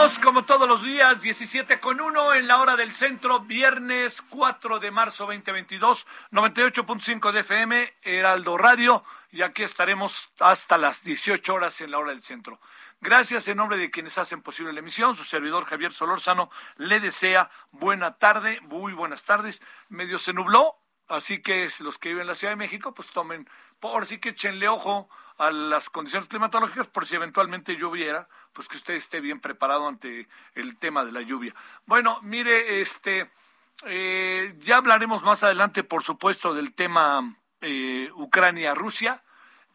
Como todos los días, 17 con 1 en la hora del centro, viernes 4 de marzo 2022, 98.5 de FM, Heraldo Radio, y aquí estaremos hasta las 18 horas en la hora del centro. Gracias en nombre de quienes hacen posible la emisión, su servidor Javier Solórzano le desea buena tarde, muy buenas tardes, medio se nubló, así que los que viven en la Ciudad de México, pues tomen, por sí que echenle ojo a las condiciones climatológicas por si eventualmente lloviera, pues que usted esté bien preparado ante el tema de la lluvia. Bueno, mire, este, eh, ya hablaremos más adelante, por supuesto, del tema eh, Ucrania-Rusia.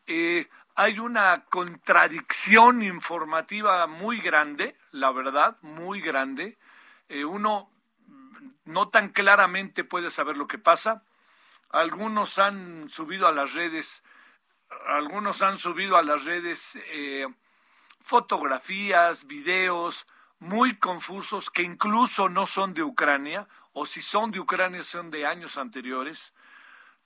Eh, hay una contradicción informativa muy grande, la verdad, muy grande. Eh, uno no tan claramente puede saber lo que pasa. Algunos han subido a las redes, algunos han subido a las redes eh, fotografías, videos muy confusos que incluso no son de Ucrania, o si son de Ucrania son de años anteriores.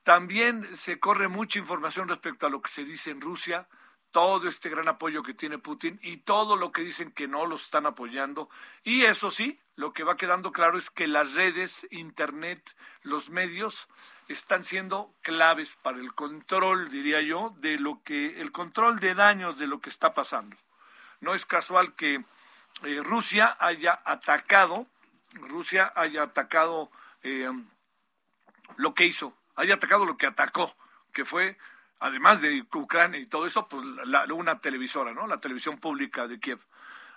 También se corre mucha información respecto a lo que se dice en Rusia, todo este gran apoyo que tiene Putin y todo lo que dicen que no lo están apoyando. Y eso sí, lo que va quedando claro es que las redes, Internet, los medios están siendo claves para el control, diría yo, de lo que, el control de daños de lo que está pasando. No es casual que eh, Rusia haya atacado, Rusia haya atacado eh, lo que hizo, haya atacado lo que atacó, que fue, además de Ucrania y todo eso, pues la, una televisora, ¿no? La televisión pública de Kiev.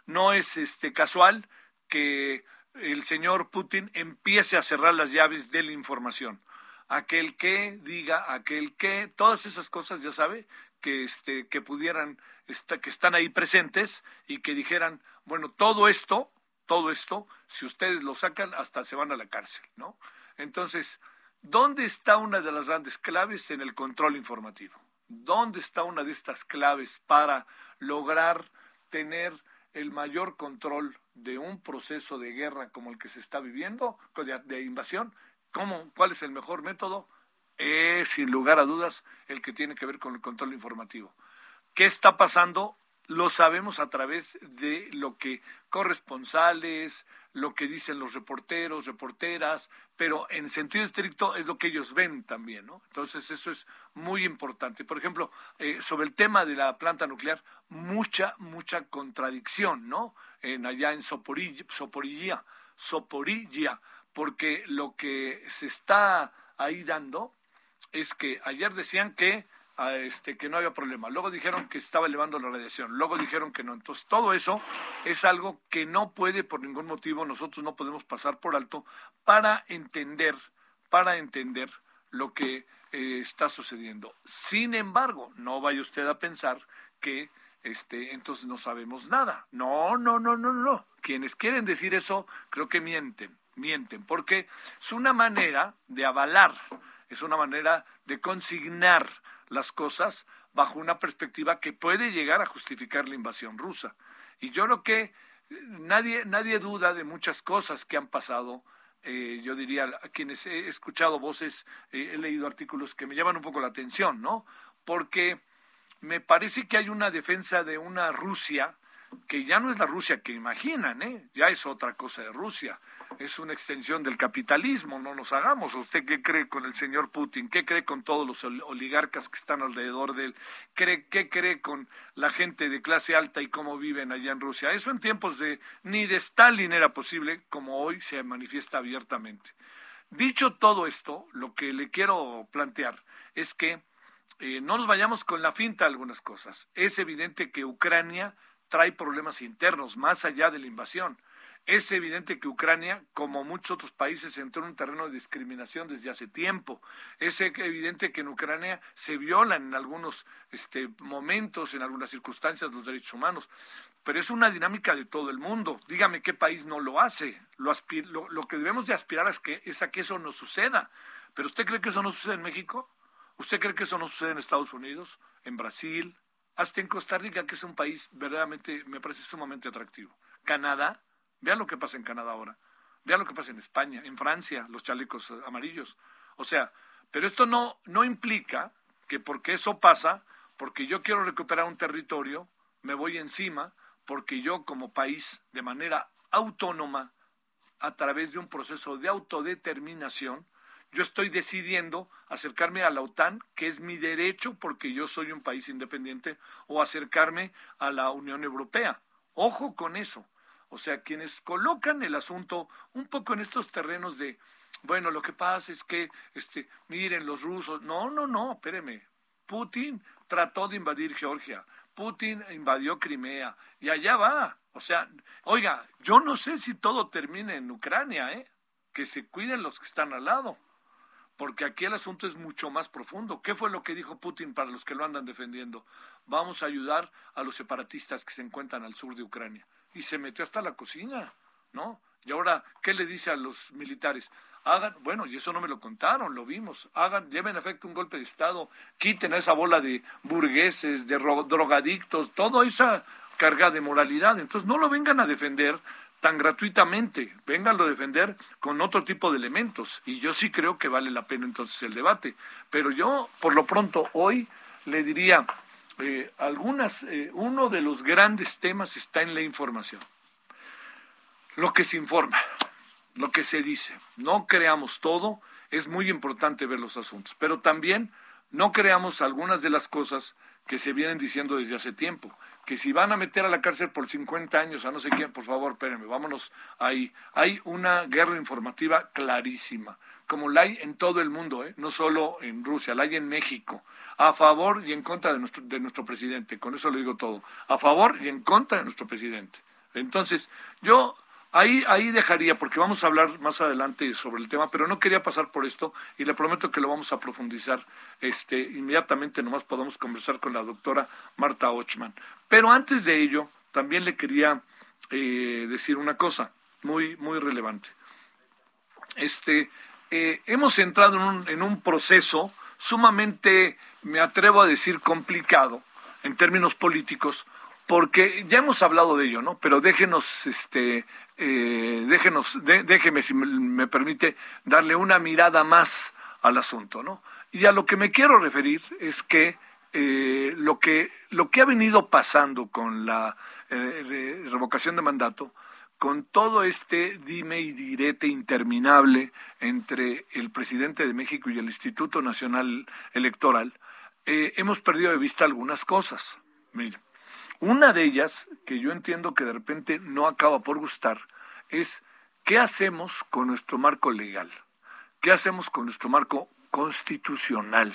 No es este casual que el señor Putin empiece a cerrar las llaves de la información. Aquel que diga, aquel que, todas esas cosas, ya sabe, que este, que pudieran, que están ahí presentes y que dijeran, bueno, todo esto, todo esto, si ustedes lo sacan, hasta se van a la cárcel, ¿no? Entonces, ¿Dónde está una de las grandes claves en el control informativo? ¿Dónde está una de estas claves para lograr tener el mayor control de un proceso de guerra como el que se está viviendo, de, invasión? ¿Cómo, ¿Cuál es el mejor método? Es, sin lugar a dudas, el que tiene que ver con el control informativo. ¿Qué está pasando? Lo sabemos a través de lo que corresponsales, lo que dicen los reporteros, reporteras, pero en sentido estricto es lo que ellos ven también, ¿no? Entonces eso es muy importante. Por ejemplo, eh, sobre el tema de la planta nuclear, mucha, mucha contradicción, ¿no? En allá en Soporilla, Soporilla, Soporilla, porque lo que se está ahí dando es que ayer decían que a este que no había problema. Luego dijeron que estaba elevando la radiación. Luego dijeron que no. Entonces, todo eso es algo que no puede por ningún motivo nosotros no podemos pasar por alto para entender, para entender lo que eh, está sucediendo. Sin embargo, no vaya usted a pensar que este, entonces no sabemos nada. No, no, no, no, no. Quienes quieren decir eso, creo que mienten, mienten, porque es una manera de avalar, es una manera de consignar las cosas bajo una perspectiva que puede llegar a justificar la invasión rusa. Y yo creo que eh, nadie, nadie duda de muchas cosas que han pasado. Eh, yo diría, a quienes he escuchado voces, eh, he leído artículos que me llaman un poco la atención, ¿no? Porque me parece que hay una defensa de una Rusia que ya no es la Rusia que imaginan, ¿eh? ya es otra cosa de Rusia es una extensión del capitalismo, no nos hagamos. ¿Usted qué cree con el señor Putin? ¿Qué cree con todos los oligarcas que están alrededor de él? ¿Qué cree con la gente de clase alta y cómo viven allá en Rusia? Eso en tiempos de ni de Stalin era posible, como hoy se manifiesta abiertamente. Dicho todo esto, lo que le quiero plantear es que eh, no nos vayamos con la finta algunas cosas. Es evidente que Ucrania trae problemas internos más allá de la invasión es evidente que Ucrania, como muchos otros países, entró en un terreno de discriminación desde hace tiempo. Es evidente que en Ucrania se violan en algunos este, momentos, en algunas circunstancias, los derechos humanos. Pero es una dinámica de todo el mundo. Dígame qué país no lo hace. Lo, lo, que debemos de aspirar es, que, es a que eso no suceda. ¿Pero usted cree que eso no sucede en México? ¿Usted cree que eso no sucede en Estados Unidos, en Brasil, hasta en Costa Rica, que es un país verdaderamente, me parece sumamente atractivo? Canadá, Vean lo que pasa en Canadá ahora. Vean lo que pasa en España, en Francia, los chalecos eh, amarillos. O sea, pero esto no, no implica que porque eso pasa, porque yo quiero recuperar un territorio, me voy encima, porque yo como país, de manera autónoma, a través de un proceso de autodeterminación, yo estoy decidiendo acercarme a la OTAN, que es mi derecho porque yo soy un país independiente, o acercarme a la Unión Europea. Ojo con eso. O sea, quienes colocan el asunto un poco en estos terrenos de, bueno, lo que pasa es que, este, miren, los rusos, no, no, no, espéreme, Putin trató de invadir Georgia, Putin invadió Crimea, y allá va. O sea, oiga, yo no sé si todo termine en Ucrania, ¿eh? Que se cuiden los que están al lado porque aquí el asunto es mucho más profundo. ¿Qué fue lo que dijo Putin para los que lo andan defendiendo? Vamos a ayudar a los separatistas que se encuentran al sur de Ucrania y se metió hasta la cocina, ¿no? Y ahora, ¿qué le dice a los militares? Hagan, bueno, y eso no me lo contaron, lo vimos, hagan, lleven a efecto un golpe de Estado, quiten a esa bola de burgueses, de drogadictos, toda esa carga de moralidad. Entonces, no lo vengan a defender tan gratuitamente, vénganlo a defender con otro tipo de elementos. Y yo sí creo que vale la pena entonces el debate. Pero yo, por lo pronto, hoy le diría, eh, algunas, eh, uno de los grandes temas está en la información. Lo que se informa, lo que se dice. No creamos todo, es muy importante ver los asuntos, pero también no creamos algunas de las cosas que se vienen diciendo desde hace tiempo. Que si van a meter a la cárcel por 50 años a no sé quién, por favor, espérenme, vámonos ahí. Hay una guerra informativa clarísima, como la hay en todo el mundo, ¿eh? no solo en Rusia, la hay en México a favor y en contra de nuestro, de nuestro presidente. Con eso lo digo todo. A favor y en contra de nuestro presidente. Entonces, yo ahí, ahí dejaría, porque vamos a hablar más adelante sobre el tema, pero no quería pasar por esto y le prometo que lo vamos a profundizar este, inmediatamente. Nomás podemos conversar con la doctora Marta Ochman. Pero antes de ello, también le quería eh, decir una cosa muy, muy relevante. Este, eh, hemos entrado en un, en un proceso sumamente me atrevo a decir complicado en términos políticos, porque ya hemos hablado de ello, ¿no? Pero déjenos, este, eh, déjenos, déjeme, si me, permite, darle una mirada más al asunto, ¿no? Y a lo que me quiero referir es que eh, lo que lo que ha venido pasando con la revocación de mandato con todo este dime y direte interminable entre el presidente de México y el Instituto Nacional Electoral, eh, hemos perdido de vista algunas cosas. Mira, una de ellas, que yo entiendo que de repente no acaba por gustar, es qué hacemos con nuestro marco legal, qué hacemos con nuestro marco constitucional.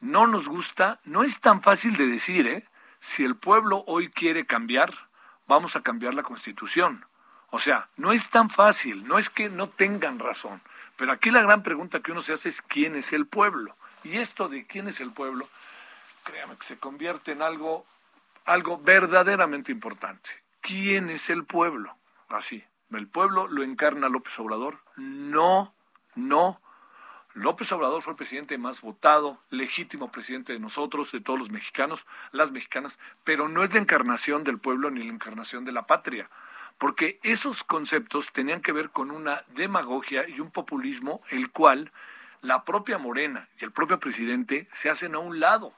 No nos gusta, no es tan fácil de decir, ¿eh? Si el pueblo hoy quiere cambiar, vamos a cambiar la constitución. O sea, no es tan fácil, no es que no tengan razón, pero aquí la gran pregunta que uno se hace es quién es el pueblo. Y esto de quién es el pueblo, créame que se convierte en algo algo verdaderamente importante. ¿Quién es el pueblo? Así, ¿el pueblo lo encarna López Obrador? No, no. López Obrador fue el presidente más votado, legítimo presidente de nosotros, de todos los mexicanos, las mexicanas, pero no es la encarnación del pueblo ni la encarnación de la patria, porque esos conceptos tenían que ver con una demagogia y un populismo el cual la propia Morena y el propio presidente se hacen a un lado.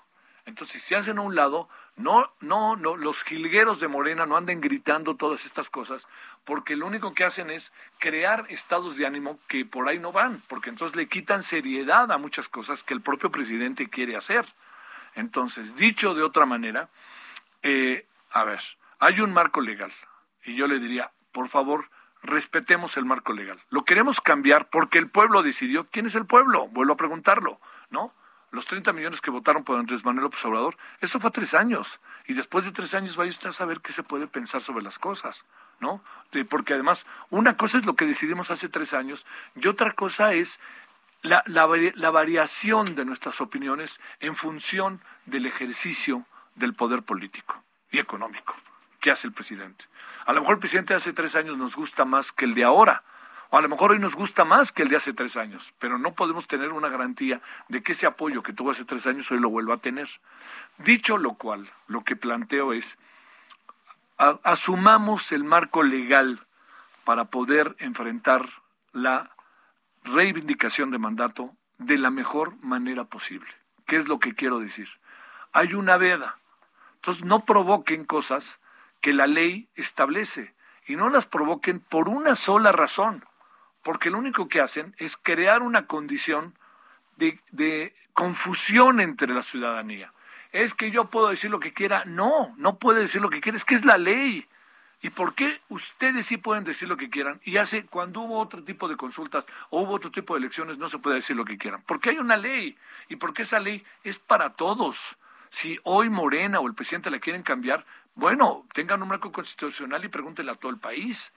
Entonces, si se hacen a un lado, no, no, no, los jilgueros de Morena no anden gritando todas estas cosas, porque lo único que hacen es crear estados de ánimo que por ahí no van, porque entonces le quitan seriedad a muchas cosas que el propio presidente quiere hacer. Entonces, dicho de otra manera, eh, a ver, hay un marco legal, y yo le diría, por favor, respetemos el marco legal. Lo queremos cambiar porque el pueblo decidió. ¿Quién es el pueblo? Vuelvo a preguntarlo, ¿no? Los 30 millones que votaron por Andrés Manuel López Obrador, eso fue tres años. Y después de tres años vaya usted a saber qué se puede pensar sobre las cosas, ¿no? Porque además, una cosa es lo que decidimos hace tres años y otra cosa es la, la variación de nuestras opiniones en función del ejercicio del poder político y económico que hace el presidente. A lo mejor el presidente de hace tres años nos gusta más que el de ahora, a lo mejor hoy nos gusta más que el de hace tres años, pero no podemos tener una garantía de que ese apoyo que tuvo hace tres años hoy lo vuelva a tener. Dicho lo cual, lo que planteo es, asumamos el marco legal para poder enfrentar la reivindicación de mandato de la mejor manera posible. ¿Qué es lo que quiero decir? Hay una veda. Entonces no provoquen cosas que la ley establece y no las provoquen por una sola razón porque lo único que hacen es crear una condición de, confusión entre la ciudadanía. Es que yo puedo decir lo que quiera. No, no puede decir lo que quiera, es que es la ley. ¿Y por qué ustedes sí pueden decir lo que quieran? Y hace, cuando hubo otro tipo de consultas o hubo otro tipo de elecciones, no se puede decir lo que quieran. Porque hay una ley. Y porque esa ley es para todos. Si hoy Morena o el presidente la quieren cambiar, bueno, tengan un marco constitucional y pregúntenle a todo el país.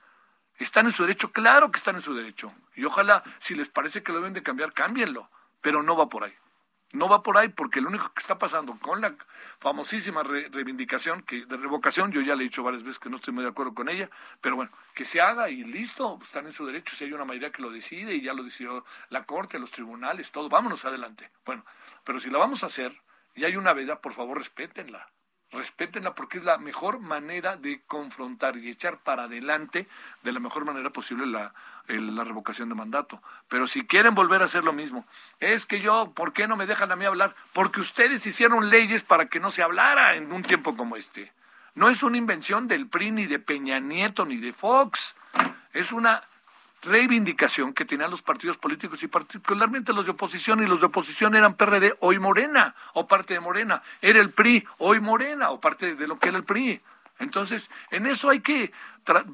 ¿Están en su derecho? Claro que están en su derecho. Y ojalá, si les parece que lo deben de cambiar, cámbienlo. Pero no va por ahí. No va por ahí porque lo único que está pasando con la famosísima reivindicación que de revocación, yo ya le he dicho varias veces que no estoy muy de acuerdo con ella, pero bueno, que se haga y listo, están en su derecho, si hay una mayoría que lo decide y ya lo decidió la Corte, los tribunales, todo, vámonos adelante. Bueno, pero si la vamos a hacer y hay una veda, por favor respétenla respétenla porque es la mejor manera de confrontar y echar para adelante de la mejor manera posible la, la revocación de mandato. Pero si quieren volver a hacer lo mismo, es que yo, ¿por qué no me dejan a mí hablar? Porque ustedes hicieron leyes para que no se hablara en un tiempo como este. No es una invención del PRI, ni de Peña Nieto, ni de Fox. Es una reivindicación que tenían los partidos políticos y particularmente los de oposición, y los de oposición eran PRD, hoy Morena, o parte de Morena, era el PRI, hoy Morena, o parte de lo que era el PRI. Entonces, en eso hay que,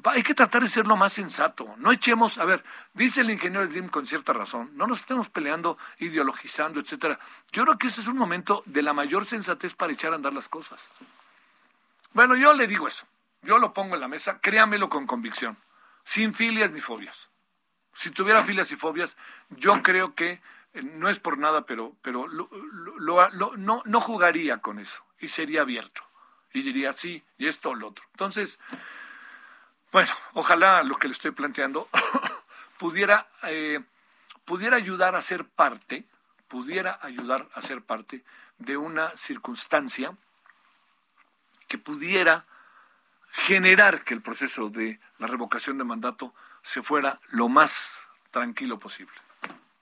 hay que tratar de ser lo más sensato. No echemos, a ver, dice el ingeniero Slim con cierta razón, no nos estemos peleando, ideologizando, etcétera. Yo creo que ese es un momento de la mayor sensatez para echar a andar las cosas. Bueno, yo le digo eso, yo lo pongo en la mesa, créamelo con convicción, sin filias ni fobias si tuviera filias y fobias, yo creo que eh, no es por nada, pero, pero no, no jugaría con eso y sería abierto y diría sí y esto o lo otro. Entonces, bueno, ojalá lo que le estoy planteando pudiera, eh, pudiera ayudar a ser parte, pudiera ayudar a ser parte de una circunstancia que pudiera generar que el proceso de la revocación de mandato se fuera lo más tranquilo posible.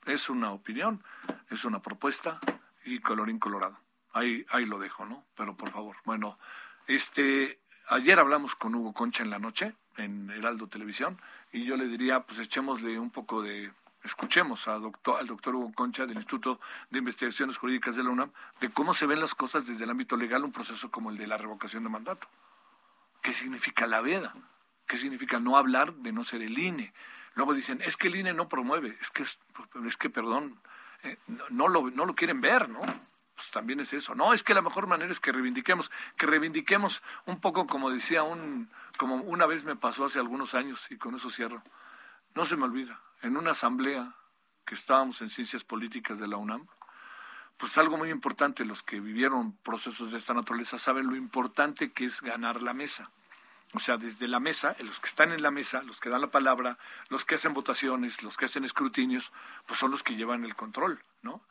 Es una opinión, es una propuesta y colorín colorado. Ahí, ahí lo dejo, ¿no? Pero por favor, bueno, este, ayer hablamos con Hugo Concha en la noche, en Heraldo Televisión, y yo le diría, pues echémosle un poco de, escuchemos a doctor, al doctor Hugo Concha del Instituto de Investigaciones Jurídicas de la UNAM, de cómo se ven las cosas desde el ámbito legal, un proceso como el de la revocación de mandato. ¿Qué significa la veda? ¿Qué significa no hablar de no ser el INE? Luego dicen, es que el INE no promueve, es que, es, que perdón, eh, no, lo, no lo quieren ver, ¿no? Pues también es eso. No, es que la mejor manera es que reivindiquemos, que reivindiquemos un poco como decía un, como una vez me pasó hace algunos años, y con eso cierro. No se me olvida, en una asamblea que estábamos en Ciencias Políticas de la UNAM, pues algo muy importante, los que vivieron procesos de esta naturaleza saben lo importante que es ganar la mesa. O sea, desde la mesa, los que están en la mesa, los que dan la palabra, los que hacen votaciones, los que hacen escrutinios, pues son los que llevan el control, ¿no?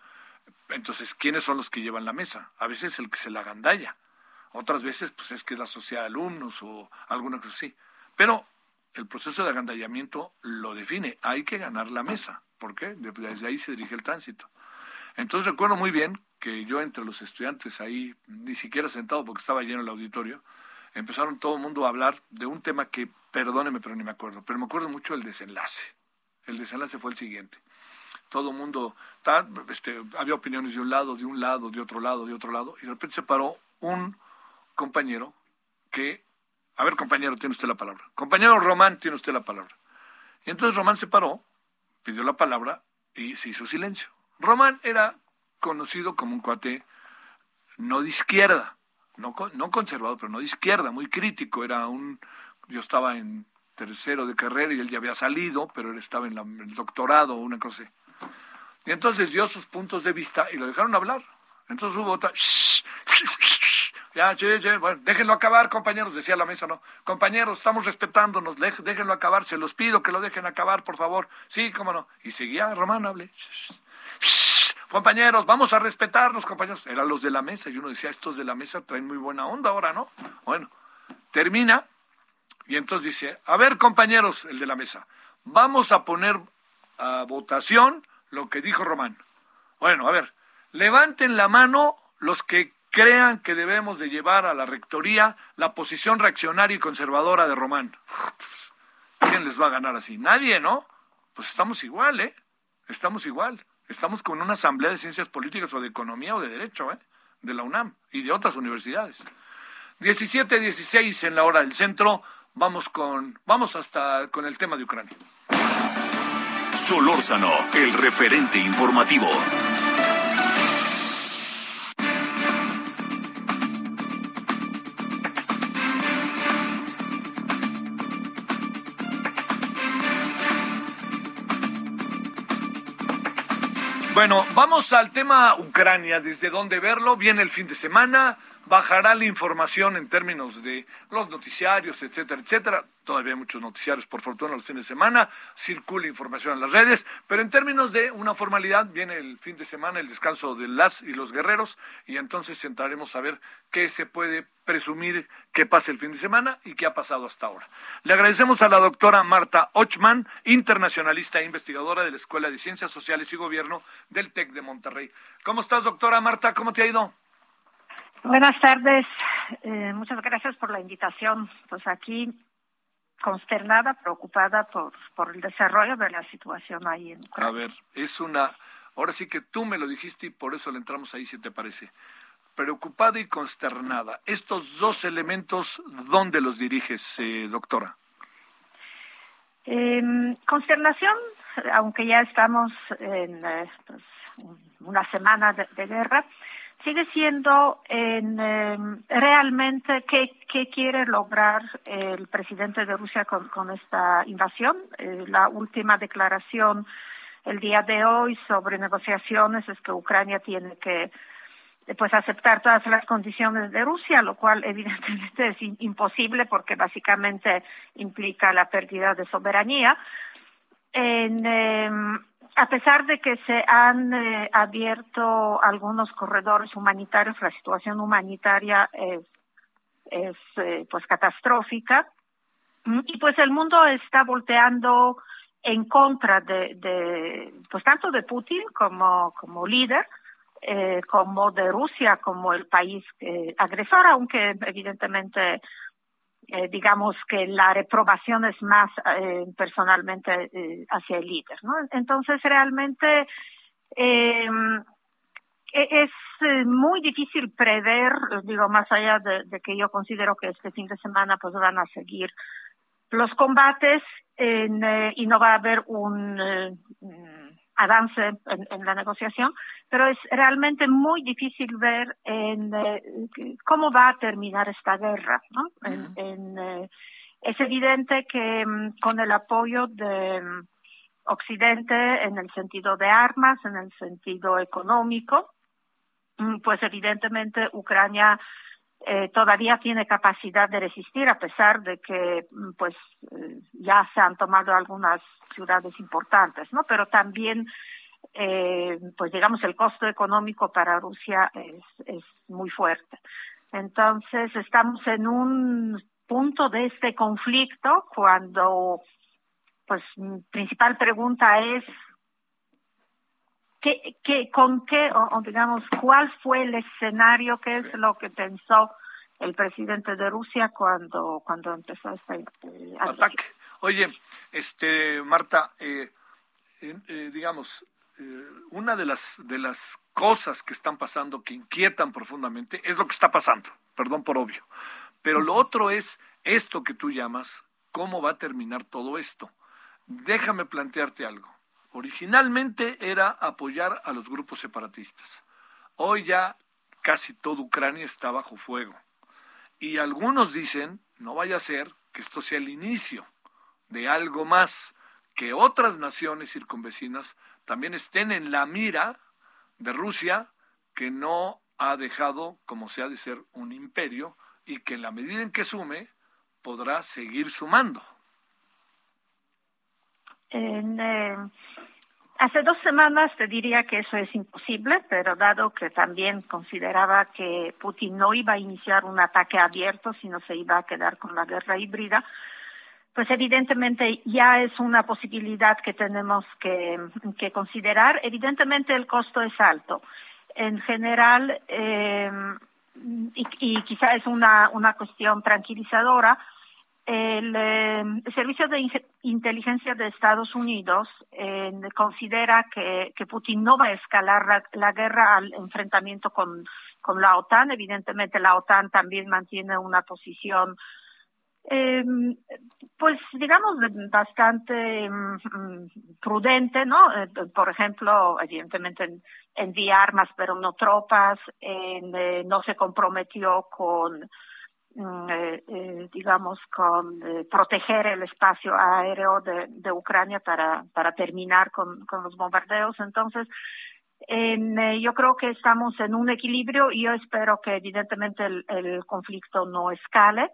Entonces, ¿quiénes son los que llevan la mesa? A veces el que se la gandalla, otras veces pues es que es la sociedad de alumnos o alguna cosa así. Pero el proceso de agandallamiento lo define, hay que ganar la mesa. ¿Por qué? Desde ahí se dirige el tránsito. Entonces recuerdo muy bien que yo entre los estudiantes ahí, ni siquiera sentado porque estaba lleno el auditorio, empezaron todo el mundo a hablar de un tema que, perdóneme, pero ni me acuerdo, pero me acuerdo mucho del desenlace. El desenlace fue el siguiente. Todo el mundo, este, había opiniones de un lado, de un lado, de otro lado, de otro lado, y de repente se paró un compañero que, a ver compañero, tiene usted la palabra. Compañero Román, tiene usted la palabra. Y entonces Román se paró, pidió la palabra y se hizo silencio. Román era conocido como un cuate no de izquierda, no, no conservador, pero no de izquierda, muy crítico. Era un, yo estaba en tercero de carrera y él ya había salido, pero él estaba en, el doctorado o una cosa así. Y entonces dio sus puntos de vista y lo dejaron hablar. Entonces hubo otra... Ya, bueno, déjenlo acabar, compañeros, decía la mesa, ¿no? Compañeros, estamos respetándonos, déjenlo acabar, se los pido que lo dejen acabar, por favor. Sí, cómo no. Y seguía Román, hable compañeros, vamos a respetarnos, compañeros. Eran los de la mesa y uno decía, estos de la mesa traen muy buena onda ahora, ¿no? Bueno, termina y entonces dice, a ver, compañeros, el de la mesa, vamos a poner a votación lo que dijo Román. Bueno, a ver, levanten la mano los que crean que debemos de llevar a la rectoría la posición reaccionaria y conservadora de Román. ¿Quién les va a ganar así? Nadie, ¿no? Pues estamos igual, ¿eh? Estamos igual. Estamos con una asamblea de ciencias políticas o de economía o de derecho, ¿eh? de la UNAM y de otras universidades. 17-16 en la hora del centro. Vamos con, vamos hasta con el tema de Ucrania. Solórzano, el referente informativo. Bueno, vamos al tema Ucrania, desde dónde verlo, viene el fin de semana, bajará la información en términos de los noticiarios, etcétera, etcétera. Todavía hay muchos noticiarios, por fortuna, los fines de semana, circula información en las redes, pero en términos de una formalidad, viene el fin de semana, el descanso de las y los guerreros, y entonces entraremos a ver qué se puede presumir que pase el fin de semana y qué ha pasado hasta ahora. Le agradecemos a la doctora Marta Ochman, internacionalista e investigadora de la Escuela de Ciencias Sociales y Gobierno del TEC de Monterrey. ¿Cómo estás, doctora Marta? ¿Cómo te ha ido? Buenas tardes. Eh, muchas gracias por la invitación. Pues aquí consternada, preocupada por, por el desarrollo de la situación ahí en A ver, es una... Ahora sí que tú me lo dijiste y por eso le entramos ahí, si te parece. Preocupada y consternada. Estos dos elementos, ¿dónde los diriges, eh, doctora? Eh, consternación, aunque ya estamos en eh, pues, una semana de, guerra, sigue siendo en, em, realmente qué, quiere lograr el presidente de Rusia con, esta invasión. Eh, la última declaración el día de hoy sobre negociaciones es que Ucrania tiene que pues aceptar todas las condiciones de Rusia, lo cual evidentemente es imposible porque básicamente implica la pérdida de soberanía. En, em, a pesar de que se han eh, abierto algunos corredores humanitarios, la situación humanitaria es, eh, pues catastrófica y pues el mundo está volteando en contra de, de pues tanto de Putin como como líder eh, como de Rusia como el país agresor, aunque evidentemente eh, digamos que la reprobación es más eh, personalmente eh, hacia el líder, ¿no? Entonces realmente em, e-, es muy difícil prever, digo, más allá de, que yo considero que este fin de semana pues van a seguir los combates y no va a haber un avance en, la negociación, pero es realmente muy difícil ver en, eh, cómo va a terminar esta guerra. ¿no? en, eh, es evidente que mm, con el apoyo de mm, Occidente en el sentido de armas, en el sentido económico, mm, pues evidentemente Ucrania eh, todavía tiene capacidad de resistir a pesar de que mm, pues eh, ya se han tomado algunas ciudades importantes, ¿no? Pero también eh, pues digamos el costo económico para Rusia es, es muy fuerte. Entonces estamos en un punto de este conflicto cuando pues principal pregunta es ¿Qué, qué, ¿Con qué, o, digamos, cuál fue el escenario, qué es lo que pensó el presidente de Rusia cuando, cuando empezó este ataque? Oye, este, Marta, eh, eh, digamos, eh, una de las, de las cosas que están pasando que inquietan profundamente es lo que está pasando, perdón por obvio, pero lo otro es esto que tú llamas, ¿cómo va a terminar todo esto? Déjame plantearte algo. Originalmente era apoyar a los grupos separatistas. Hoy ya casi toda Ucrania está bajo fuego. Y algunos dicen, no vaya a ser que esto sea el inicio de algo más, que otras naciones circunvecinas también estén en la mira de Rusia, que no ha dejado, como se ha de ser, un imperio, y que en la medida en que sume, podrá seguir sumando. En, eh, Hace dos semanas te diría que eso es imposible, pero dado que también consideraba que Putin no iba a iniciar un ataque abierto, sino se iba a quedar con la guerra híbrida, pues evidentemente ya es una posibilidad que tenemos que, considerar. Evidentemente el costo es alto. En general, eh, y, y, quizá es una, una cuestión tranquilizadora, el, eh, Servicio de Inteligencia de Estados Unidos eh, considera que, Putin no va a escalar la, guerra al enfrentamiento con, con, la OTAN. Evidentemente, la OTAN también mantiene una posición, eh, pues digamos, bastante prudente, ¿no? por ejemplo, evidentemente envía armas, pero no tropas, no se comprometió con eh, eh, digamos, con eh, proteger el espacio aéreo de, Ucrania para, para terminar con, con los bombardeos. Entonces, en, yo creo que estamos en un equilibrio y yo espero que evidentemente el, conflicto no escale.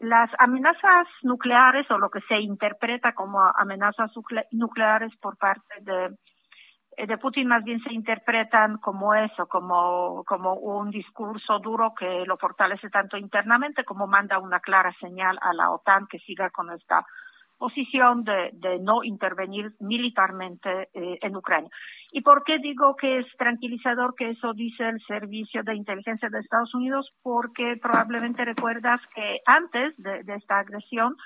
Las amenazas nucleares o lo que se interpreta como amenazas nucleares por parte de de Putin más bien se interpretan como eso, como, como un discurso duro que lo fortalece tanto internamente como manda una clara señal a la OTAN que siga con esta posición de, de no intervenir militarmente eh, en Ucrania. ¿Y por qué digo que es tranquilizador que eso dice el Servicio de Inteligencia de Estados Unidos? Porque probablemente recuerdas que antes de esta agresión,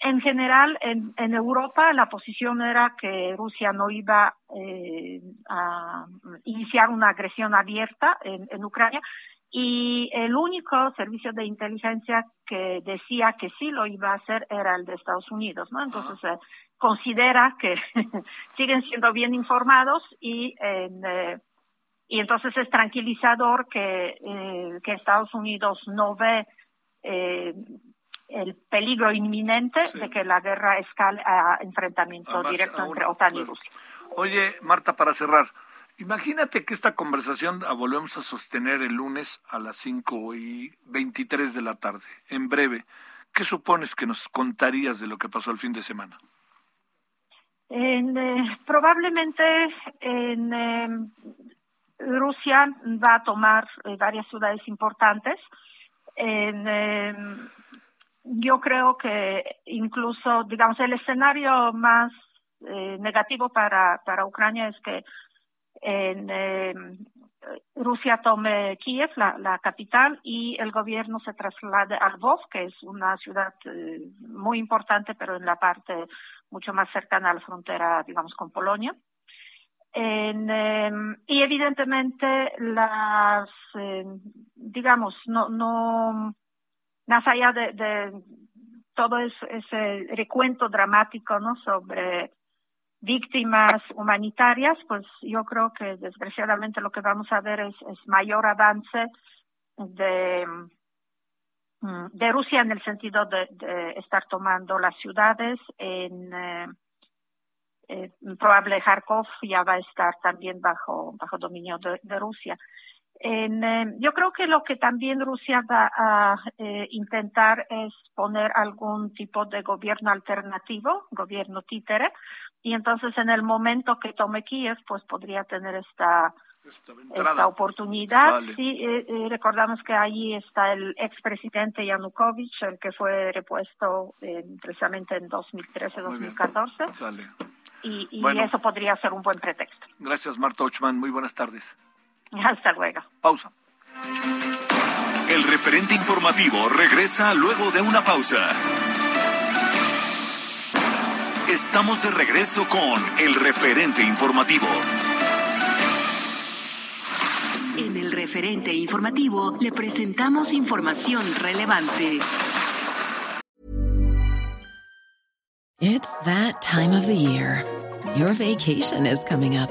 en general, en, en, Europa la posición era que Rusia no iba eh, a iniciar una agresión abierta en, en, Ucrania y el único servicio de inteligencia que decía que sí lo iba a hacer era el de Estados Unidos, ¿no? Entonces considera que siguen siendo bien informados y eh, y entonces es tranquilizador que, eh, que Estados Unidos no ve eh, el peligro inminente de que la guerra escale a enfrentamiento directo entre OTAN y Rusia. Oye, Marta, para cerrar, imagínate que esta conversación la volvemos a sostener el lunes a las 5 y 23 de la tarde, en breve. ¿Qué supones que nos contarías de lo que pasó el fin de semana? Eh, probablemente en em, Rusia va a tomar eh, varias ciudades importantes. En, yo creo que incluso, digamos, el escenario más eh, negativo para, para Ucrania es que eh, Rusia tome Kiev, la, capital, y el gobierno se traslade a Lvov, que es una ciudad eh, muy importante, pero en la parte mucho más cercana a la frontera, digamos, con Polonia. Eh, y evidentemente las, eh, digamos, no, no, más allá de, todo ese, recuento dramático ¿no? sobre víctimas humanitarias, pues yo creo que desgraciadamente lo que vamos a ver es, mayor avance de, de Rusia en el sentido de, estar tomando las ciudades en eh, eh, probable Kharkov ya va a estar también bajo bajo dominio de, Rusia En, yo creo que lo que también Rusia va a intentar es poner algún tipo de gobierno alternativo, gobierno títere, y entonces en el momento que tome Kiev, pues podría tener esta esta, oportunidad. Sí, eh, eh, recordamos que allí está el expresidente Yanukovych, el que fue repuesto eh, precisamente en 2013-2014. Y, y eso podría ser un buen pretexto. Gracias, Marta Ochman. Muy buenas tardes. Hasta luego. Pausa. El referente informativo regresa luego de una pausa. Estamos de regreso con el referente informativo. En el referente informativo le presentamos información relevante. It's that time of the year. Your vacation is coming up.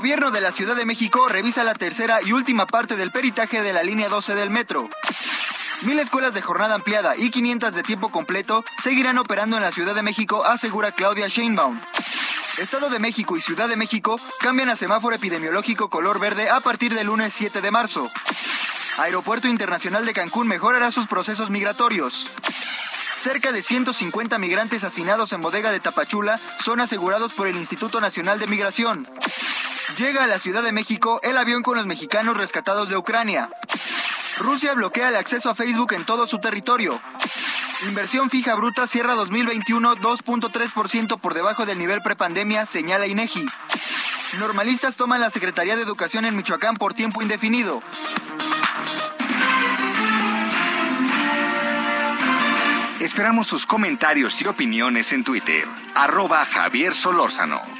Gobierno de la Ciudad de México revisa la tercera y última parte del peritaje de la línea 12 del metro. Mil escuelas de jornada ampliada y 500 de tiempo completo seguirán operando en la Ciudad de México, asegura Claudia Sheinbaum. Estado de México y Ciudad de México cambian a semáforo epidemiológico color verde a partir del lunes 7 de marzo. Aeropuerto Internacional de Cancún mejorará sus procesos migratorios. Cerca de 150 migrantes hacinados en bodega de Tapachula son asegurados por el Instituto Nacional de Migración. Llega a la Ciudad de México el avión con los mexicanos rescatados de Ucrania. Rusia bloquea el acceso a Facebook en todo su territorio. Inversión fija bruta cierra 2021 2.3% por debajo del nivel prepandemia, señala INEGI. Normalistas toman la Secretaría de Educación en Michoacán por tiempo indefinido. Esperamos sus comentarios y opiniones en Twitter. Arroba Javier Solórzano.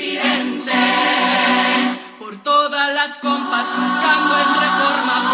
presidente. Por todas las compas marchando en reforma,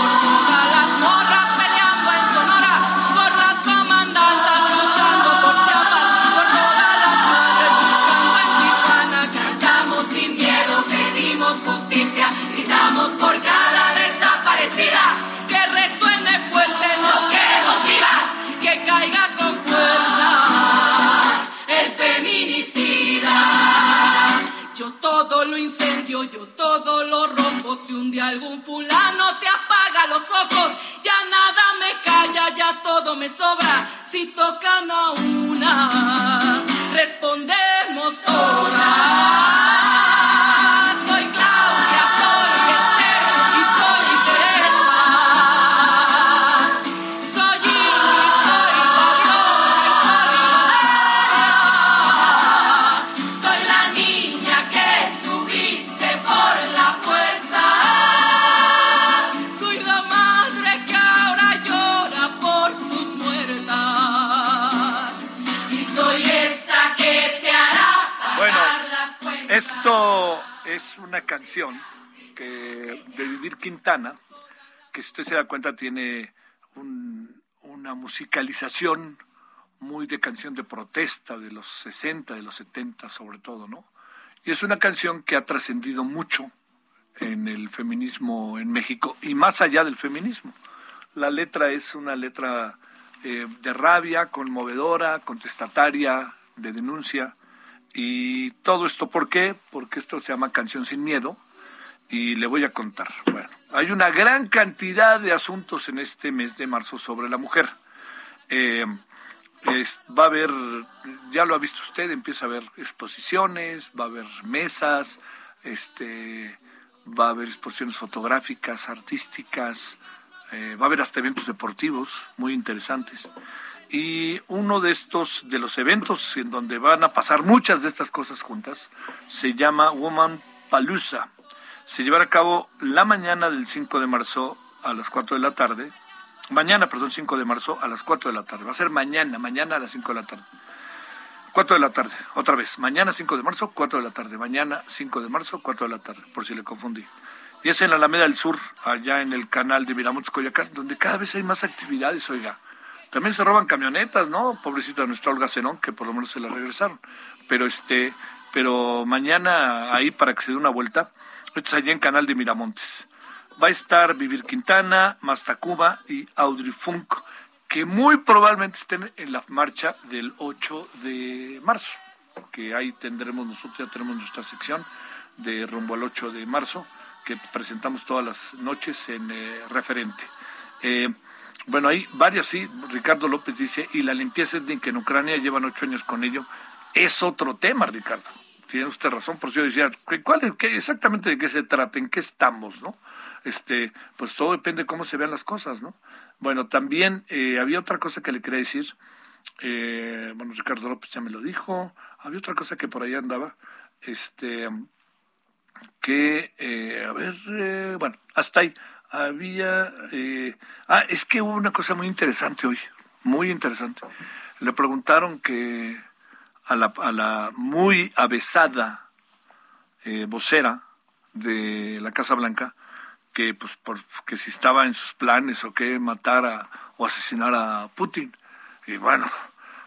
ojos, ya nada me calla, ya todo me sobra. Si tocan a una, respondemos que de Vivir Quintana, que si usted se da cuenta tiene un- una musicalización muy de canción de protesta de los 60, de los 70 sobre todo, ¿no? Y es una canción que ha trascendido mucho en el feminismo en México y más allá del feminismo. La letra es una letra eh, de rabia, conmovedora, contestataria, de denuncia. Y todo esto, ¿por qué? Porque esto se llama Canción sin Miedo y le voy a contar. Bueno, hay una gran cantidad de asuntos en este mes de marzo sobre la mujer. Eh, va a haber, ya lo ha visto usted, empieza a haber exposiciones, va a haber mesas, este, va a haber exposiciones fotográficas, artísticas, eh, va a haber hasta eventos deportivos muy interesantes. Y uno de estos, de los eventos en donde van a pasar muchas de estas cosas juntas, se llama Woman Palooza. Se llevará a cabo la mañana del 5 de marzo a las 4 de la tarde. Mañana, perdón, 5 de marzo a las 4 de la tarde. Va a ser mañana, mañana a las 5 de la tarde. 4 de la tarde, otra vez. Mañana 5 de marzo, 4 de la tarde. Mañana 5 de marzo, 4 de la tarde, por si le confundí. Y es en la Alameda del Sur, allá en el canal de Miramontes, Coyacán, donde cada vez hay más actividades, oiga. También se roban camionetas, ¿no? Pobrecita nuestra Olga Zenón, que por lo menos se la regresaron. Pero este, pero mañana ahí para que se dé una vuelta, esto es allá en Canal de Miramontes. Va a estar Vivir Quintana, Mastacuba y Audrey Funk que muy probablemente estén en la marcha del 8 de marzo, que ahí tendremos nosotros, ya tenemos nuestra sección de rumbo al 8 de marzo, que presentamos todas las noches en eh, referente. Eh, bueno, hay varios, sí, Ricardo López dice, y la limpieza étnica en Ucrania llevan ocho años con ello. Es otro tema, Ricardo. Tiene usted razón, por eso yo decía, ¿cuál es, qué, exactamente de qué se trata, en qué estamos, no? Este, pues todo depende de cómo se vean las cosas, ¿no? Bueno, también eh, había otra cosa que le quería decir. Eh, bueno, Ricardo López ya me lo dijo. Había otra cosa que por ahí andaba. Este, que, eh, a ver, bueno, hasta ahí. Había. ah, es que hubo una cosa muy interesante hoy. Muy interesante. Le preguntaron que a la, a la muy avesada vocera de la Casa Blanca, que pues porque si estaba en sus planes o que matar o asesinar a Putin. Y bueno,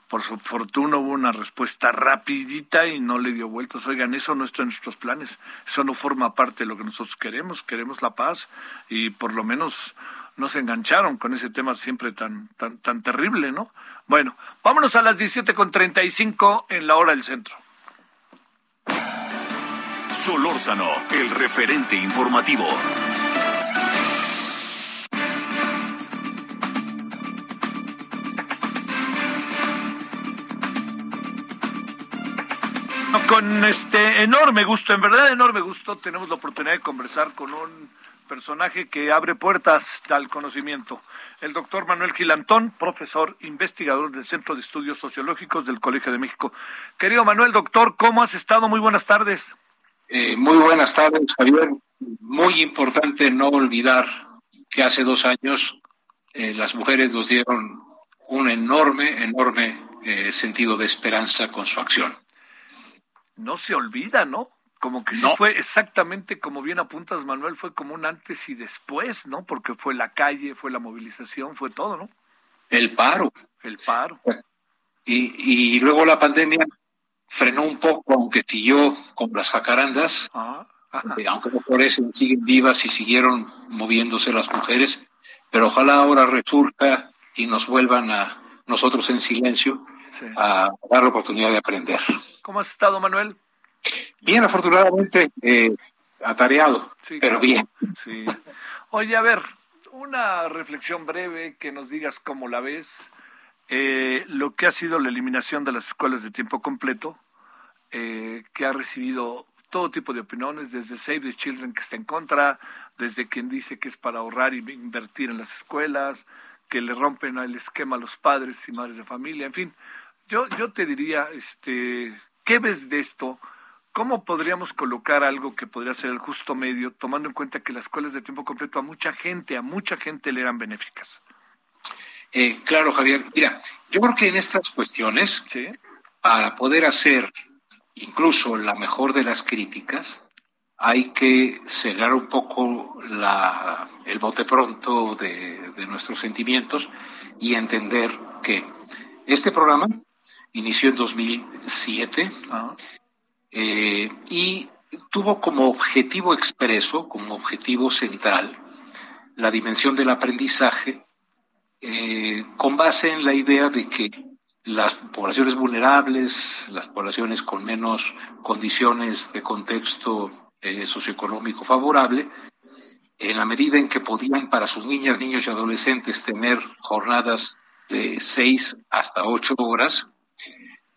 por su fortuna hubo una respuesta rapidita y no le dio vueltas. Oigan, eso no está en nuestros planes, eso no forma parte de lo que nosotros queremos, queremos la paz y por lo menos no se engancharon con ese tema siempre tan, tan, tan terrible, ¿no? Bueno, vámonos a las 17.35 en la hora del centro. Solórzano, el referente informativo. Con este enorme gusto, en verdad enorme gusto, tenemos la oportunidad de conversar con un personaje que abre puertas al conocimiento. El doctor Manuel Gilantón, profesor investigador del Centro de Estudios Sociológicos del Colegio de México. Querido Manuel, doctor, ¿cómo has estado? Muy buenas tardes. Eh, muy buenas tardes, Javier. Muy importante no olvidar que hace dos años eh, las mujeres nos dieron un enorme, enorme eh, sentido de esperanza con su acción no se olvida, ¿no? Como que sí fue exactamente como bien apuntas, Manuel, fue como un antes y después, ¿no? Porque fue la calle, fue la movilización, fue todo, ¿no? El paro. El paro. Y, y luego la pandemia frenó un poco, aunque siguió con las jacarandas, ah, aunque no eso siguen vivas y siguieron moviéndose las mujeres, pero ojalá ahora resurja y nos vuelvan a nosotros en silencio a dar la oportunidad de aprender. ¿Cómo has estado, Manuel? Bien, afortunadamente, eh, atareado, pero bien. Sí. Oye, a ver, una reflexión breve que nos digas cómo la ves. Eh, lo que ha sido la eliminación de las escuelas de tiempo completo, eh, que ha recibido todo tipo de opiniones, desde Save the Children que está en contra, desde quien dice que es para ahorrar y invertir en las escuelas, que le rompen el esquema a los padres y madres de familia, en fin, yo, yo te diría, este, ¿qué ves de esto? ¿Cómo podríamos colocar algo que podría ser el justo medio, tomando en cuenta que las escuelas de tiempo completo a mucha gente, a mucha gente le eran benéficas? Eh, claro, Javier. Mira, yo creo que en estas cuestiones, para poder hacer incluso la mejor de las críticas, hay que cerrar un poco la, el bote pronto de, de nuestros sentimientos y entender que este programa inició en 2007 eh, y tuvo como objetivo expreso, como objetivo central, la dimensión del aprendizaje eh, con base en la idea de que las poblaciones vulnerables, las poblaciones con menos condiciones de contexto eh, socioeconómico favorable, en la medida en que podían para sus niñas, niños y adolescentes tener jornadas de seis hasta ocho horas,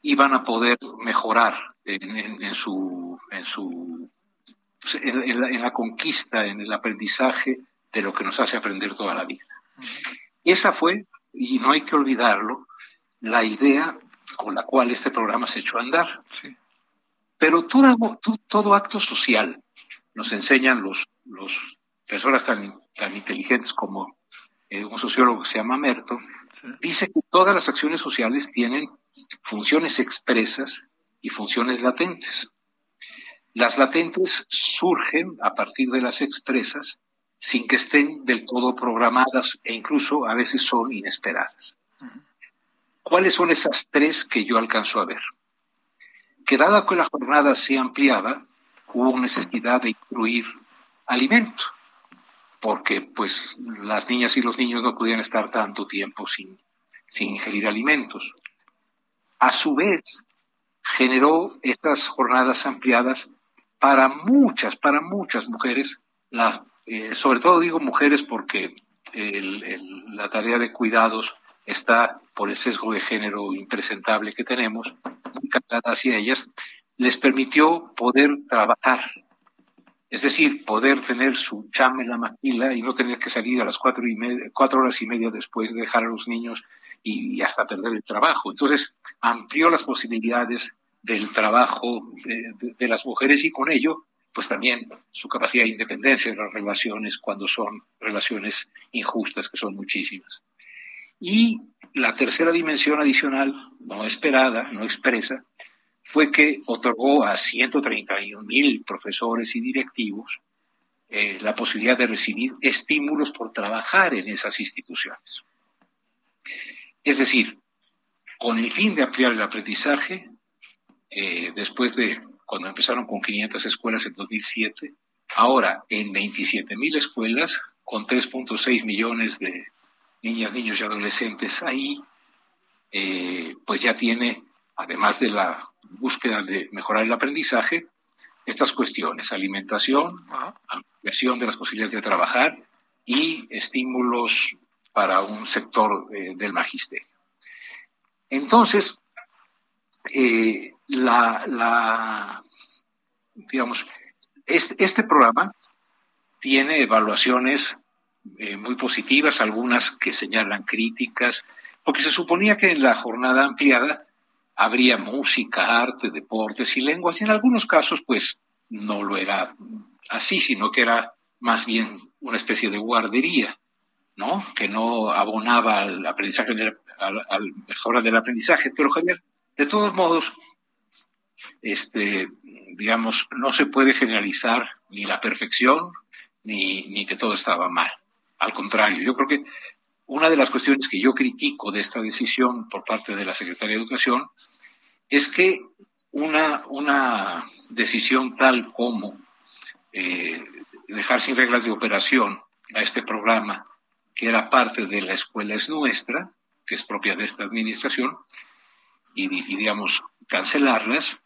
iban a poder mejorar en, su, en, su, en, la, conquista, en el aprendizaje de lo que nos hace aprender toda la vida. Esa fue, y no hay que olvidarlo, la idea con la cual este programa se echó a andar. Pero todo, todo, acto social, nos enseñan los, los personas tan, tan inteligentes como eh, un sociólogo que se llama Merton, dice que todas las acciones sociales tienen funciones expresas y funciones latentes. Las latentes surgen a partir de las expresas sin que estén del todo programadas e incluso a veces son inesperadas. ¿Cuáles son esas tres que yo alcanzo a ver? Que dada que la jornada se ampliaba, hubo necesidad de incluir alimento, porque pues las niñas y los niños no podían estar tanto tiempo sin, sin ingerir alimentos. A su vez, generó estas jornadas ampliadas para muchas, para muchas mujeres, eh, sobre todo digo mujeres porque la tarea de cuidados está por el sesgo de género impresentable que tenemos, muy hacia ellas, les permitió poder trabajar. Es decir, poder tener su chame en la maquila y no tener que salir a las cuatro, y media, cuatro horas y media después de dejar a los niños y, hasta perder el trabajo. Entonces, amplió las posibilidades del trabajo de, las mujeres y con ello, pues también su capacidad de independencia en las relaciones cuando son relaciones injustas, que son muchísimas. Y la tercera dimensión adicional, no esperada, no expresa, fue que otorgó a 131 mil profesores y directivos eh, la posibilidad de recibir estímulos por trabajar en esas instituciones. Es decir, con el fin de ampliar el aprendizaje, eh, después de cuando empezaron con 500 escuelas en 2007, ahora en 27 mil escuelas, con 3.6 millones de niñas, niños y adolescentes ahí, eh, pues ya tiene, además de la búsqueda de mejorar el aprendizaje, estas cuestiones, alimentación, ampliación de las posibilidades de trabajar y estímulos para un sector eh, del magisterio. Entonces, eh, la, digamos, este, programa tiene evaluaciones eh, muy positivas, algunas que señalan críticas, porque se suponía que en la jornada ampliada habría música, arte, deportes y lenguas, y en algunos casos, pues, no lo era así, sino que era más bien una especie de guardería, ¿no? Que no abonaba al aprendizaje, al, al mejora del aprendizaje. Pero Javier, de todos modos, este, digamos, no se puede generalizar ni la perfección ni, que todo estaba mal. Al contrario, yo creo que una de las cuestiones que yo critico de esta decisión por parte de la Secretaría de Educación es que una, una decisión tal como eh, dejar sin reglas de operación a este programa, que era parte de la escuela es nuestra, que es propia de esta administración, y, digamos, cancelarlas,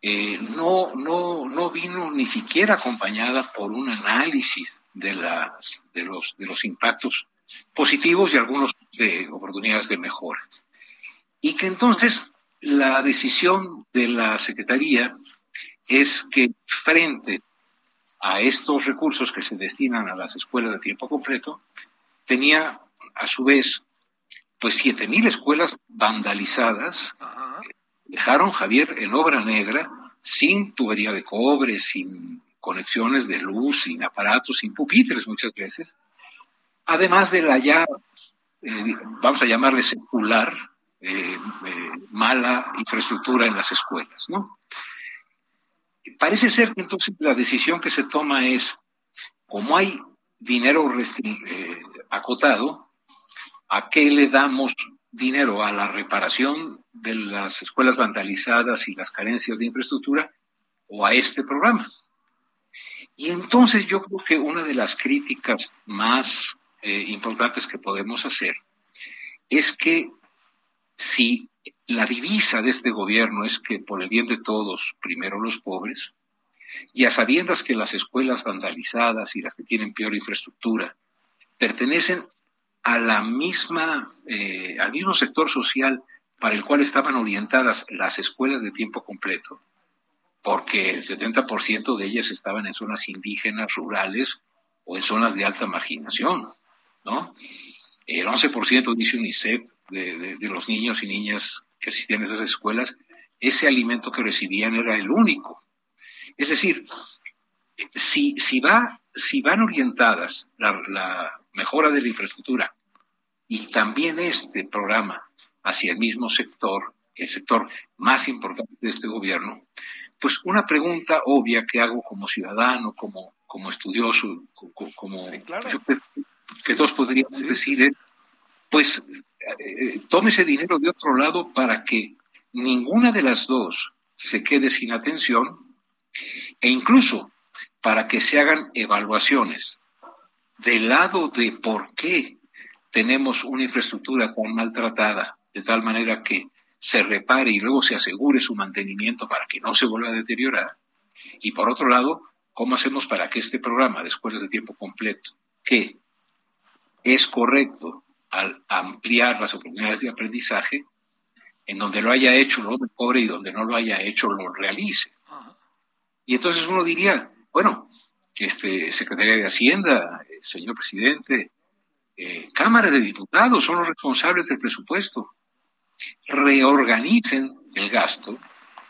eh, no, no, no vino ni siquiera acompañada por un análisis de, las, de, los, de los impactos positivos y algunos de oportunidades de mejora. Y que entonces la decisión de la Secretaría es que frente a estos recursos que se destinan a las escuelas de tiempo completo, tenía a su vez pues 7.000 escuelas vandalizadas, dejaron Javier en obra negra, sin tubería de cobre, sin conexiones de luz, sin aparatos, sin pupitres muchas veces, además de la ya, eh, vamos a llamarle secular, eh, eh, mala infraestructura en las escuelas, ¿no? Parece ser que entonces la decisión que se toma es, como hay dinero acotado, ¿A qué le damos dinero? ¿A la reparación de las escuelas vandalizadas y las carencias de infraestructura o a este programa? Y entonces yo creo que una de las críticas más eh, importantes que podemos hacer es que si la divisa de este gobierno es que por el bien de todos, primero los pobres, y a sabiendas que las escuelas vandalizadas y las que tienen peor infraestructura pertenecen a la misma, eh, al mismo sector social para el cual estaban orientadas las escuelas de tiempo completo, porque el 70% de ellas estaban en zonas indígenas, rurales o en zonas de alta marginación, ¿no? El 11% dice UNICEF de, de, los niños y niñas que asistían a esas escuelas, ese alimento que recibían era el único. Es decir, si, si, va, si van orientadas la, la mejora de la infraestructura y también este programa hacia el mismo sector, el sector más importante de este gobierno, pues una pregunta obvia que hago como ciudadano, como, como estudioso, como, que, todos podríamos decir es, pues eh, tome ese dinero de otro lado para que ninguna de las dos se quede sin atención e incluso para que se hagan evaluaciones del lado de por qué tenemos una infraestructura tan maltratada, de tal manera que se repare y luego se asegure su mantenimiento para que no se vuelva a deteriorar. Y por otro lado, ¿cómo hacemos para que este programa de escuelas de tiempo completo, que es correcto al ampliar las oportunidades de aprendizaje, en donde lo haya hecho lo mejore y donde no lo haya hecho lo realice? Y entonces uno diría, bueno, este Secretaría de Hacienda, señor presidente, eh, Cámara de Diputados son los responsables del presupuesto reorganicen el gasto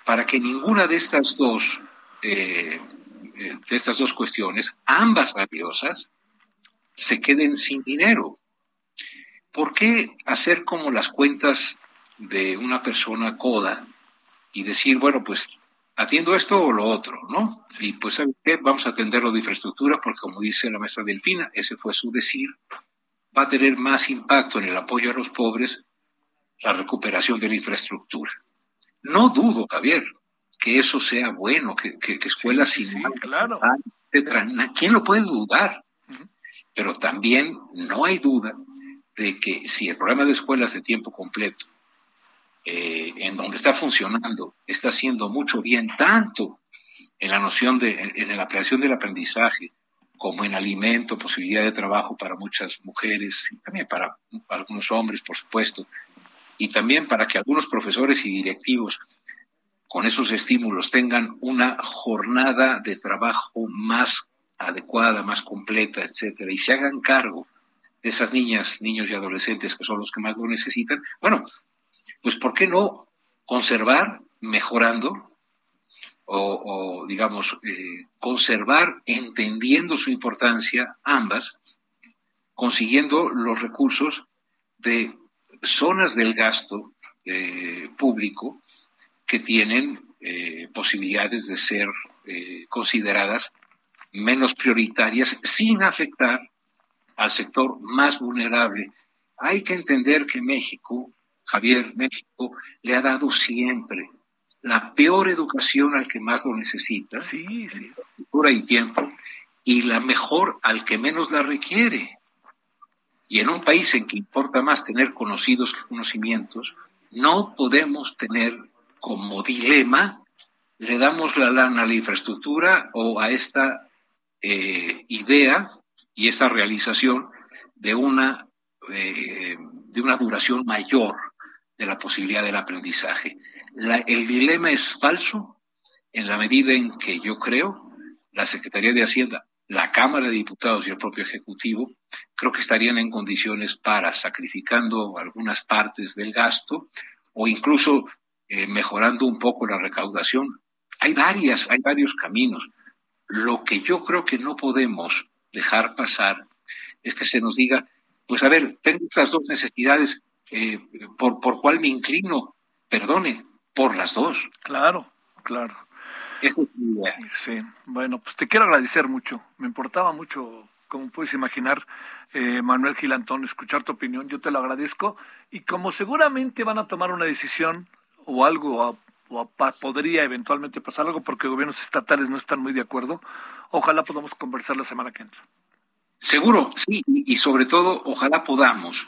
para que ninguna de estas dos eh, eh, de estas dos cuestiones, ambas valiosas, se queden sin dinero. ¿Por qué hacer como las cuentas de una persona coda y decir, bueno, pues atiendo esto o lo otro, ¿no? Y pues, ¿sabe qué? Vamos a atender lo de infraestructura porque, como dice la maestra Delfina, ese fue su decir, va a tener más impacto en el apoyo a los pobres la recuperación de la infraestructura. No dudo, Javier, que eso sea bueno, que, escuelas sin claro. ¿Quién lo puede dudar? Pero también no hay duda de que si el programa de escuelas de tiempo completo, eh, en donde está funcionando, está haciendo mucho bien, tanto en la noción de, en, la creación del aprendizaje, como en alimento, posibilidad de trabajo para muchas mujeres y también para algunos hombres, por supuesto, y también para que algunos profesores y directivos con esos estímulos tengan una jornada de trabajo más adecuada, más completa, etcétera, y se hagan cargo de esas niñas, niños y adolescentes que son los que más lo necesitan, bueno, pues ¿por qué no conservar mejorando o, digamos, eh, conservar entendiendo su importancia ambas, consiguiendo los recursos de zonas del gasto eh, público que tienen eh, posibilidades de ser consideradas menos prioritarias sin afectar al sector más vulnerable. Hay que entender que México, Javier, México le ha dado siempre la peor educación al que más lo necesita, sí, sí. y tiempo, y la mejor al que menos la requiere. Y en un país en que importa más tener conocidos que conocimientos, no podemos tener como dilema, le damos la lana a la infraestructura o a esta eh, idea y esta realización de una, eh, de una duración mayor de la posibilidad del aprendizaje. el dilema es falso en la medida en que yo creo la Secretaría de Hacienda la Cámara de Diputados y el propio Ejecutivo, creo que estarían en condiciones para, sacrificando algunas partes del gasto o incluso eh, mejorando un poco la recaudación. Hay varias, hay varios caminos. Lo que yo creo que no podemos dejar pasar es que se nos diga, pues a ver, tengo estas dos necesidades, eh, ¿por, ¿por cuál me inclino? Perdone, por las dos. Claro, claro. Sí, bueno, pues te quiero agradecer mucho. Me importaba mucho, como puedes imaginar, eh, Manuel Gilantón, escuchar tu opinión. Yo te lo agradezco. Y como seguramente van a tomar una decisión o algo, o, podría eventualmente pasar algo porque gobiernos estatales no están muy de acuerdo, ojalá podamos conversar la semana que entra. Seguro, sí, y sobre todo, ojalá podamos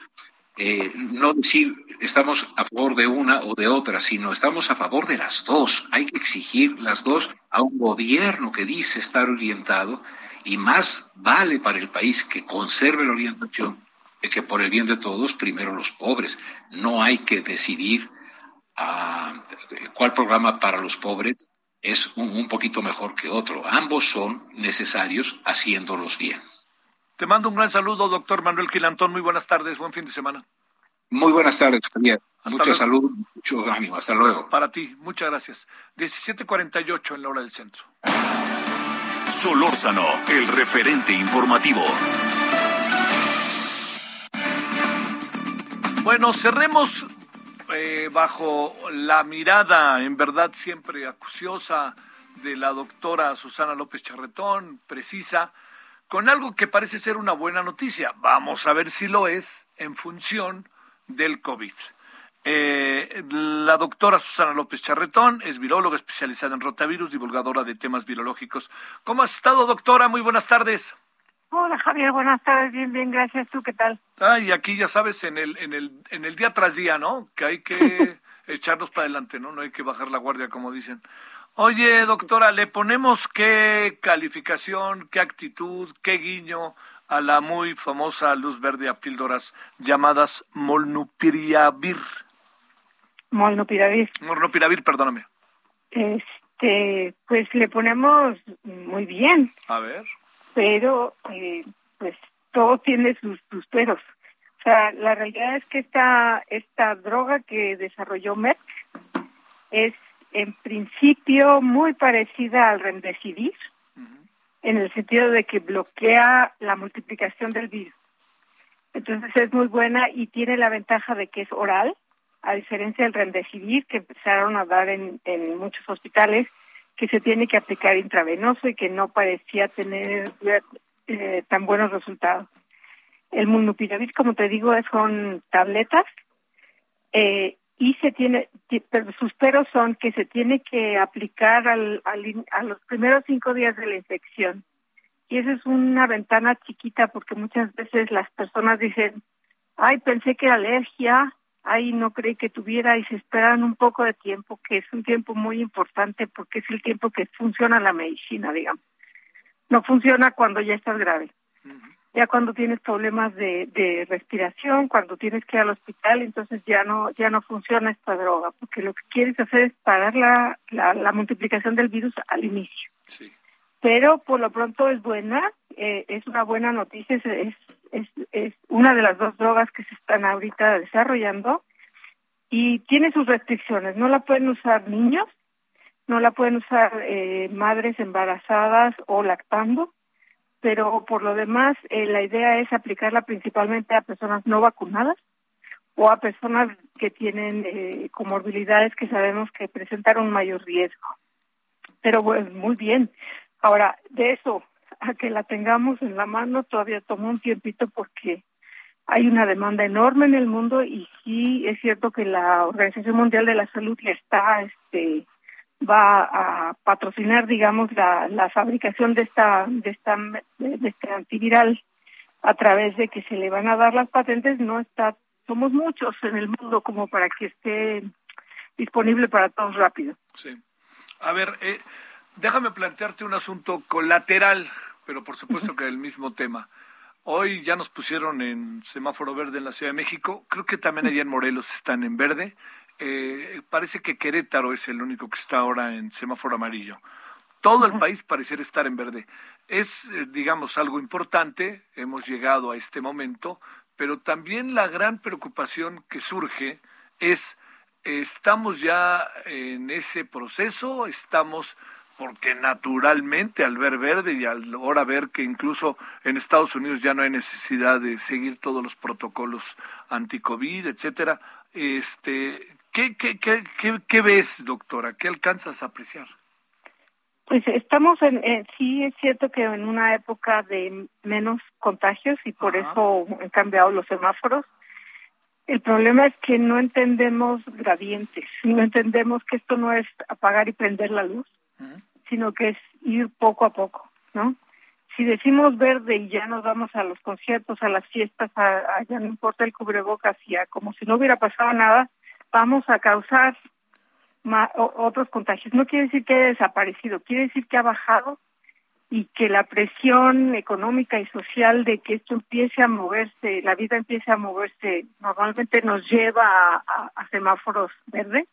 eh, no decir estamos a favor de una o de otra, sino estamos a favor de las dos. Hay que exigir las dos a un gobierno que dice estar orientado y más vale para el país que conserve la orientación que por el bien de todos, primero los pobres. No hay que decidir ah, cuál programa para los pobres es un, poquito mejor que otro. Ambos son necesarios haciéndolos bien. Te mando un gran saludo, doctor Manuel Quilantón. Muy buenas tardes, buen fin de semana. Muy buenas tardes, Javier. Mucha salud, mucho ánimo. Hasta luego. Para ti, muchas gracias. 17:48 en la hora del centro. Solórzano, el referente informativo. Bueno, cerremos eh, bajo la mirada, en verdad siempre acuciosa, de la doctora Susana López Charretón, precisa, con algo que parece ser una buena noticia. Vamos a ver si lo es en función del COVID. Eh, la doctora Susana López Charretón es viróloga especializada en rotavirus, divulgadora de temas virológicos. ¿Cómo has estado, doctora? Muy buenas tardes. Hola Javier, buenas tardes, bien, bien, gracias. ¿Tú qué tal? Ah, y aquí ya sabes, en el, en el, en el día tras día, ¿no? Que hay que echarnos para adelante, ¿no? No hay que bajar la guardia, como dicen. Oye, doctora, ¿le ponemos qué calificación, qué actitud, qué guiño a la muy famosa luz verde a píldoras llamadas molnupiravir? Molnupiravir. Molnupiravir, perdóname. Este, pues le ponemos muy bien. A ver pero eh, pues todo tiene sus, sus peros. O sea, la realidad es que esta, esta droga que desarrolló Merck es en principio muy parecida al remdesivir, en el sentido de que bloquea la multiplicación del virus. Entonces es muy buena y tiene la ventaja de que es oral, a diferencia del remdesivir que empezaron a dar en, en muchos hospitales que se tiene que aplicar intravenoso y que no parecía tener eh, tan buenos resultados. El munupiravir, como te digo, son tabletas eh, y se tiene, sus peros son que se tiene que aplicar al, a los primeros cinco días de la infección. Y esa es una ventana chiquita porque muchas veces las personas dicen, ay, pensé que era alergia, ahí no creí que tuviera y se esperan un poco de tiempo, que es un tiempo muy importante porque es el tiempo que funciona la medicina, digamos. No funciona cuando ya estás grave. Ya cuando tienes problemas de, de respiración, cuando tienes que ir al hospital, entonces ya no ya no funciona esta droga, porque lo que quieres hacer es parar la, la, multiplicación del virus al inicio. Sí. Pero por lo pronto es buena, eh, es una buena noticia, es es, es una de las dos drogas que se están ahorita desarrollando y tiene sus restricciones. No la pueden usar niños, no la pueden usar eh, madres embarazadas o lactando, pero por lo demás eh, la idea es aplicarla principalmente a personas no vacunadas o a personas que tienen eh, comorbilidades que sabemos que presentan un mayor riesgo. Pero bueno, muy bien. Ahora, de eso a que la tengamos en la mano todavía toma un tiempito porque hay una demanda enorme en el mundo y sí es cierto que la Organización Mundial de la Salud le está este va a patrocinar digamos la, la fabricación de esta de esta de este antiviral a través de que se le van a dar las patentes no está somos muchos en el mundo como para que esté disponible para todos rápido sí a ver eh, déjame plantearte un asunto colateral pero por supuesto que el mismo tema. Hoy ya nos pusieron en semáforo verde en la Ciudad de México, creo que también allá en Morelos están en verde. Eh, parece que Querétaro es el único que está ahora en semáforo amarillo. Todo el país pareciera estar en verde. Es, eh, digamos, algo importante, hemos llegado a este momento, pero también la gran preocupación que surge es, ¿estamos ya en ese proceso? ¿Estamos porque naturalmente al ver verde y al ahora ver que incluso en Estados Unidos ya no hay necesidad de seguir todos los protocolos anti-COVID, etcétera, este, ¿qué, qué, qué, qué, ves, doctora? ¿Qué alcanzas a apreciar? Pues estamos en, sí es cierto que en una época de menos contagios y por eso han cambiado los semáforos. El problema es que no entendemos gradientes, no entendemos que esto no es apagar y prender la luz sino que es ir poco a poco, ¿no? Si decimos verde y ya nos vamos a los conciertos, a las fiestas, a, ya no importa el cubrebocas y a como si no hubiera pasado nada, vamos a causar otros contagios. No quiere decir que haya desaparecido, quiere decir que ha bajado y que la presión económica y social de que esto empiece a moverse, la vida empiece a moverse, normalmente nos lleva a, semáforos verdes,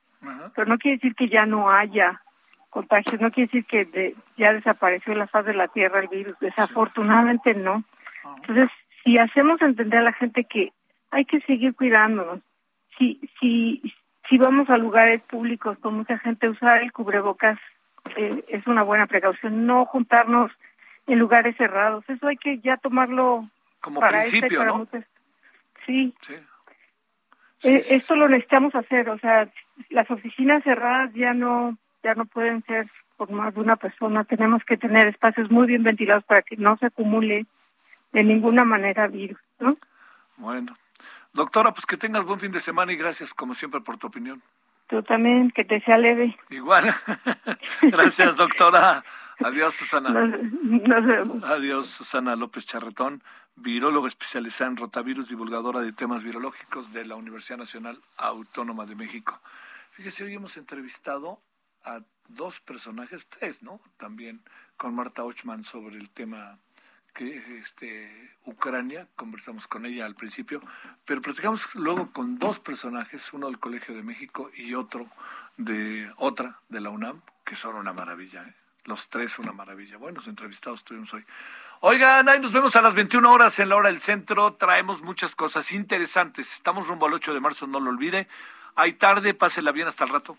pero no quiere decir que ya no haya contagios. No quiere decir que ya desapareció la faz de la Tierra el virus. Desafortunadamente no. Entonces, si hacemos entender a la gente que hay que seguir cuidándonos, si, si, si vamos a lugares públicos con mucha gente, usar el cubrebocas eh, es una buena precaución. No juntarnos en lugares cerrados. Eso hay que ya tomarlo como para principio, ¿no? Sí. Eh, esto lo necesitamos hacer. O sea, las oficinas cerradas ya no ya no pueden ser por más de una persona. Tenemos que tener espacios muy bien ventilados para que no se acumule de ninguna manera virus, ¿no? Bueno, Doctora, pues que tengas buen fin de semana y gracias como siempre por tu opinión. Tú también, que te sea leve. Igual. gracias, doctora. Adiós, Susana. Adiós, Susana López Charretón, viróloga especializada en rotavirus, divulgadora de temas virológicos de la Universidad Nacional Autónoma de México. Fíjese, hoy hemos entrevistado a dos personajes, tres, ¿no? También con Marta Ochman sobre el tema este, Ucrania, conversamos con ella al principio, pero platicamos luego con dos personajes, uno del Colegio de México y otro de otra de la UNAM, que son una maravilla, ¿eh? los tres una maravilla. Buenos entrevistados estuvimos hoy. Oigan, ahí nos vemos a las 21 horas en la hora del centro. Traemos muchas cosas interesantes. Estamos rumbo al 8 de marzo, no lo olvide. Hay tarde, pásela bien hasta el rato.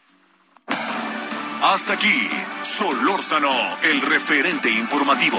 Hasta aquí, Solórzano, el referente informativo.